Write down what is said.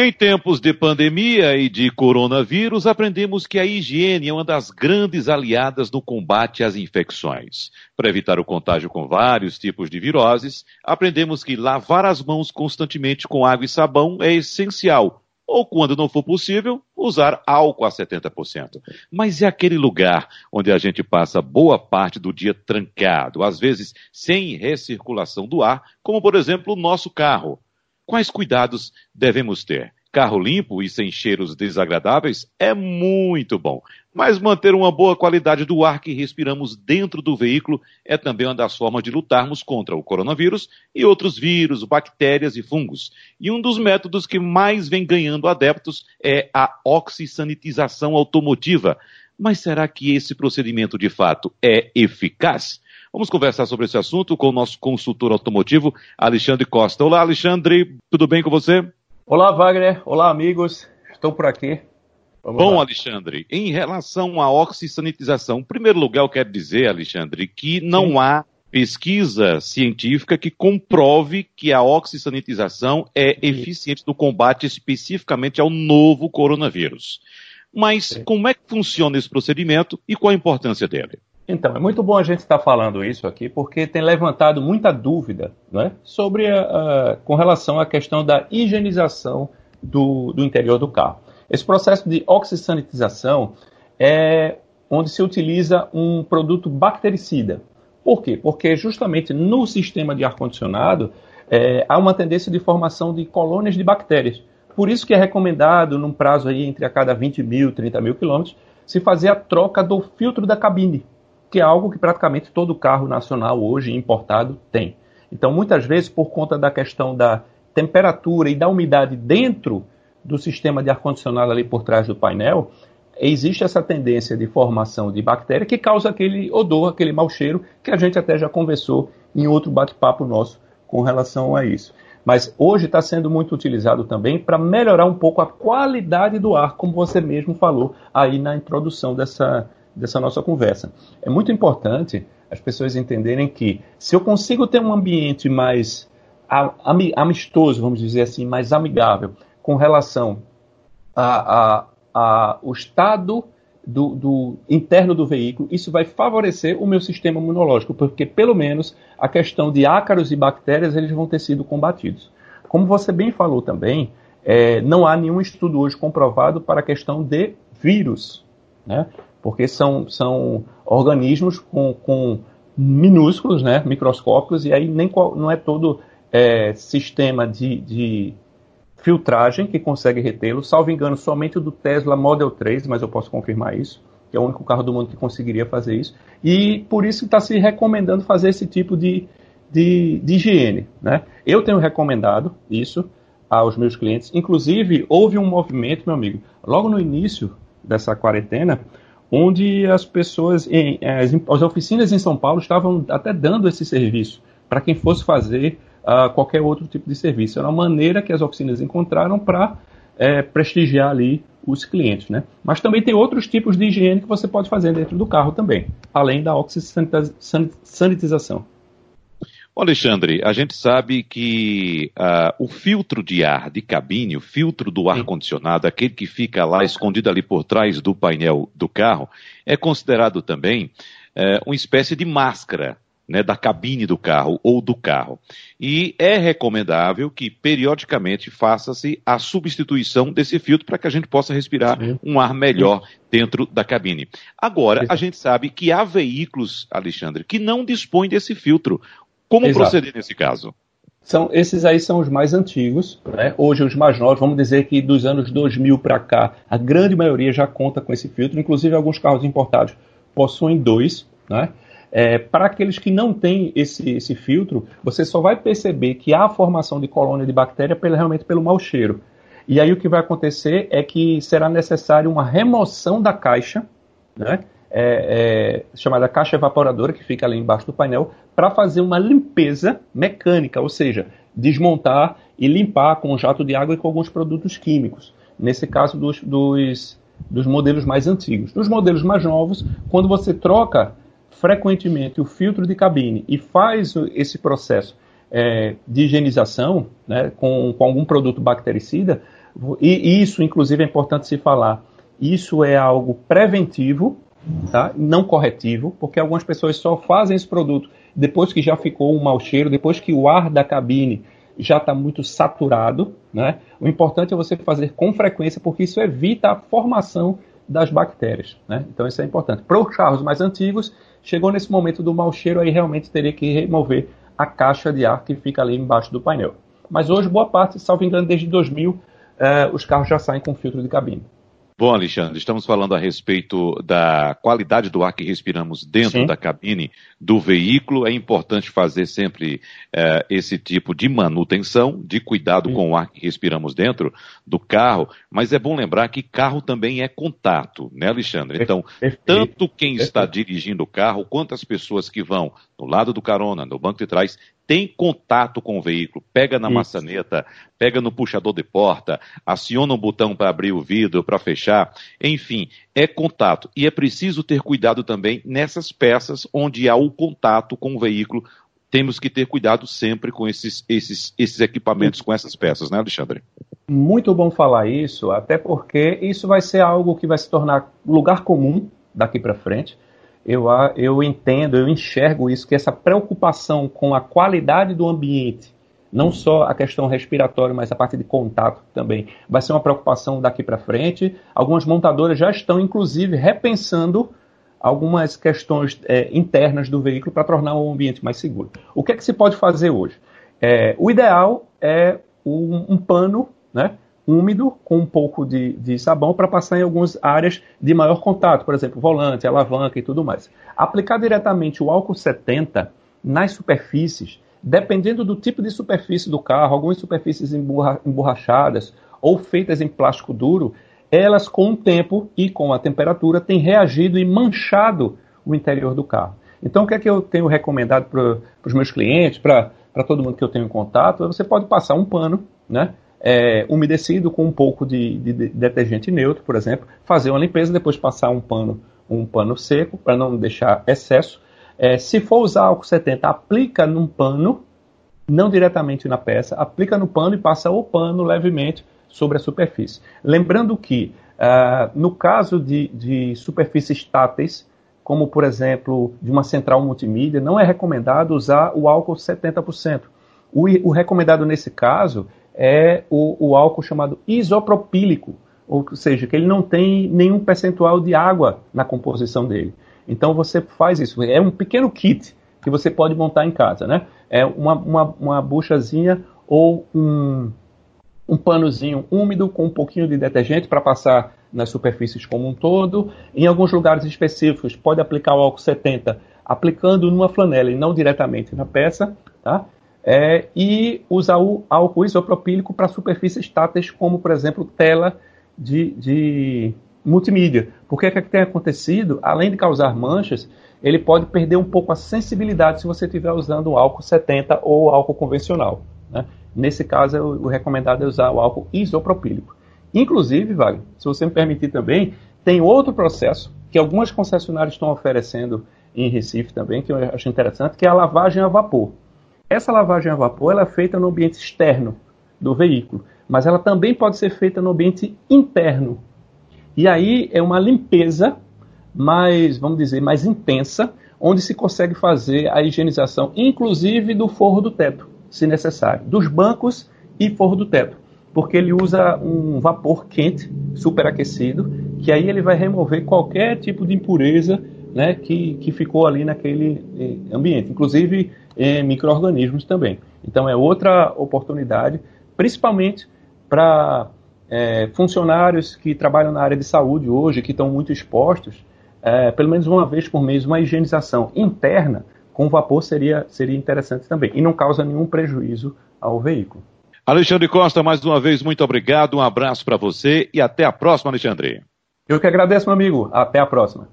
Em tempos de pandemia e de coronavírus, aprendemos que a higiene é uma das grandes aliadas no combate às infecções. Para evitar o contágio com vários tipos de viroses, aprendemos que lavar as mãos constantemente com água e sabão é essencial, ou, quando não for possível, usar álcool a 70%. Mas é aquele lugar onde a gente passa boa parte do dia trancado, às vezes sem recirculação do ar, como por exemplo o nosso carro. Quais cuidados devemos ter? Carro limpo e sem cheiros desagradáveis é muito bom, mas manter uma boa qualidade do ar que respiramos dentro do veículo é também uma das formas de lutarmos contra o coronavírus e outros vírus, bactérias e fungos. E um dos métodos que mais vem ganhando adeptos é a oxisanitização automotiva. Mas será que esse procedimento de fato é eficaz? Vamos conversar sobre esse assunto com o nosso consultor automotivo, Alexandre Costa. Olá, Alexandre, tudo bem com você? Olá, Wagner. Olá, amigos. Estou por aqui. Vamos Bom, lá. Alexandre, em relação à oxisanitização, em primeiro lugar, eu quero dizer, Alexandre, que não Sim. há pesquisa científica que comprove que a oxisanitização é eficiente no combate especificamente ao novo coronavírus. Mas como é que funciona esse procedimento e qual a importância dele? Então, é muito bom a gente estar falando isso aqui, porque tem levantado muita dúvida né, sobre a, a, com relação à questão da higienização do, do interior do carro. Esse processo de oxisanitização é onde se utiliza um produto bactericida. Por quê? Porque justamente no sistema de ar-condicionado é, há uma tendência de formação de colônias de bactérias. Por isso que é recomendado, num prazo aí entre a cada 20 mil e 30 mil quilômetros, se fazer a troca do filtro da cabine que é algo que praticamente todo carro nacional hoje importado tem. Então, muitas vezes, por conta da questão da temperatura e da umidade dentro do sistema de ar-condicionado ali por trás do painel, existe essa tendência de formação de bactéria que causa aquele odor, aquele mau cheiro, que a gente até já conversou em outro bate-papo nosso com relação a isso. Mas hoje está sendo muito utilizado também para melhorar um pouco a qualidade do ar, como você mesmo falou aí na introdução dessa, dessa nossa conversa. É muito importante as pessoas entenderem que se eu consigo ter um ambiente mais amistoso, vamos dizer assim, mais amigável com relação ao estado do, do, interno do veículo, isso vai favorecer o meu sistema imunológico, porque pelo menos a questão de ácaros e bactérias eles vão ter sido combatidos. Como você bem falou também, é, não há nenhum estudo hoje comprovado para a questão de vírus. Né? Porque são, são organismos com, com minúsculos, né, microscópicos, e aí nem não é todo é, sistema de, de filtragem que consegue retê-lo. Salvo engano, somente o do Tesla Model 3, mas eu posso confirmar isso, que é o único carro do mundo que conseguiria fazer isso. E por isso está se recomendando fazer esse tipo de, de, de higiene. Né? Eu tenho recomendado isso aos meus clientes. Inclusive, houve um movimento, meu amigo, logo no início dessa quarentena, onde as pessoas, em, as, as, oficinas em São Paulo estavam até dando esse serviço para quem fosse fazer uh, qualquer outro tipo de serviço. Era uma maneira que as oficinas encontraram para é, prestigiar ali os clientes, né? Mas também tem outros tipos de higiene que você pode fazer dentro do carro também, além da Alexandre, a gente sabe que uh, o filtro de ar de cabine, o filtro do ar-condicionado, aquele que fica lá escondido ali por trás do painel do carro, é considerado também uh, uma espécie de máscara né, da cabine do carro ou do carro. E é recomendável que periodicamente faça-se a substituição desse filtro para que a gente possa respirar Sim. um ar melhor dentro da cabine. Agora, a gente sabe que há veículos, Alexandre, que não dispõem desse filtro. Como Exato. proceder nesse caso? São, esses aí são os mais antigos, né? hoje os mais novos, vamos dizer que dos anos 2000 para cá, a grande maioria já conta com esse filtro, inclusive alguns carros importados possuem dois. Né? É, para aqueles que não têm esse, esse filtro, você só vai perceber que há formação de colônia de bactéria pelo, realmente pelo mau cheiro. E aí o que vai acontecer é que será necessário uma remoção da caixa, né? É, é, chamada caixa evaporadora, que fica ali embaixo do painel, para fazer uma limpeza mecânica, ou seja, desmontar e limpar com jato de água e com alguns produtos químicos. Nesse caso dos, dos, dos modelos mais antigos. Nos modelos mais novos, quando você troca frequentemente o filtro de cabine e faz esse processo é, de higienização né, com, com algum produto bactericida, E isso, inclusive, é importante se falar. Isso é algo preventivo, tá? não corretivo, porque algumas pessoas só fazem esse produto depois que já ficou um mau cheiro, depois que o ar da cabine já está muito saturado. Né? O importante é você fazer com frequência, porque isso evita a formação das bactérias. Né? Então isso é importante. Para os carros mais antigos, chegou nesse momento do mau cheiro, aí realmente teria que remover a caixa de ar que fica ali embaixo do painel. Mas hoje, boa parte, salvo engano, desde 2000, eh, os carros já saem com filtro de cabine. Bom, Alexandre, estamos falando a respeito da qualidade do ar que respiramos dentro Sim. da cabine do veículo. É importante fazer sempre é, esse tipo de manutenção, de cuidado Sim. com o ar que respiramos dentro do carro, mas é bom lembrar que carro também é contato, né, Alexandre? Então, Perfeito. tanto quem está dirigindo o carro, quanto as pessoas que vão no lado do carona, no banco de trás, tem contato com o veículo, pega na Isso. maçaneta, pega no puxador de porta, aciona um botão para abrir o vidro, para fechar, enfim, é contato. E é preciso ter cuidado também nessas peças onde há o contato com o veículo. Temos que ter cuidado sempre com esses, esses, esses equipamentos, com essas peças, né, Alexandre? Muito bom falar isso, até porque isso vai ser algo que vai se tornar lugar comum daqui para frente eu, eu entendo, eu enxergo isso, que essa preocupação com a qualidade do ambiente, não só a questão respiratória, mas a parte de contato também, vai ser uma preocupação daqui para frente. Algumas montadoras já estão, inclusive, repensando algumas questões é, internas do veículo para tornar o ambiente mais seguro. O que é que se pode fazer hoje? É, o ideal é um, um pano, né? Úmido com um pouco de, de sabão para passar em algumas áreas de maior contato, por exemplo, volante, alavanca e tudo mais. Aplicar diretamente o álcool 70 nas superfícies, dependendo do tipo de superfície do carro, algumas superfícies emborrachadas ou feitas em plástico duro, elas com o tempo e com a temperatura têm reagido e manchado o interior do carro. Então, o que é que eu tenho recomendado para os meus clientes, para todo mundo que eu tenho em contato? Você pode passar um pano, né? É, umedecido com um pouco de, de, de, detergente neutro, por exemplo, fazer uma limpeza, depois passar um pano, um pano seco para não deixar excesso. É, se for usar álcool 70, aplica num pano, não diretamente na peça, aplica no pano e passa o pano levemente sobre a superfície. Lembrando que, uh, no caso de, de superfícies táteis, como por exemplo de uma central multimídia, não é recomendado usar o álcool 70%. O, o recomendado nesse caso é o, o álcool chamado isopropílico, ou seja, que ele não tem nenhum percentual de água na composição dele. Então você faz isso. É um pequeno kit que você pode montar em casa, né? É uma, uma, uma buchazinha ou um, um panozinho úmido com um pouquinho de detergente para passar nas superfícies como um todo. Em alguns lugares específicos, pode aplicar o álcool 70 aplicando numa flanela e não diretamente na peça, tá? É, e usar o álcool isopropílico para superfícies táteis, como, por exemplo, tela de, de multimídia. Porque o é que tem acontecido? Além de causar manchas, ele pode perder um pouco a sensibilidade se você estiver usando o álcool 70 ou álcool convencional. Né? Nesse caso, o recomendado é usar o álcool isopropílico. Inclusive, Wagner, se você me permitir também, tem outro processo que algumas concessionárias estão oferecendo em Recife também, que eu acho interessante, que é a lavagem a vapor. Essa lavagem a vapor ela é feita no ambiente externo do veículo, mas ela também pode ser feita no ambiente interno. E aí é uma limpeza mais, vamos dizer, mais intensa, onde se consegue fazer a higienização, inclusive do forro do teto, se necessário, dos bancos e forro do teto, porque ele usa um vapor quente, superaquecido, que aí ele vai remover qualquer tipo de impureza né, que, que ficou ali naquele eh, ambiente. Inclusive em micro-organismos também. Então é outra oportunidade, principalmente para é, funcionários que trabalham na área de saúde hoje, que estão muito expostos, é, pelo menos uma vez por mês, uma higienização interna com vapor seria, seria interessante também. E não causa nenhum prejuízo ao veículo. Alexandre Costa, mais uma vez, muito obrigado. Um abraço para você e até a próxima, Alexandre. Eu que agradeço, meu amigo. Até a próxima.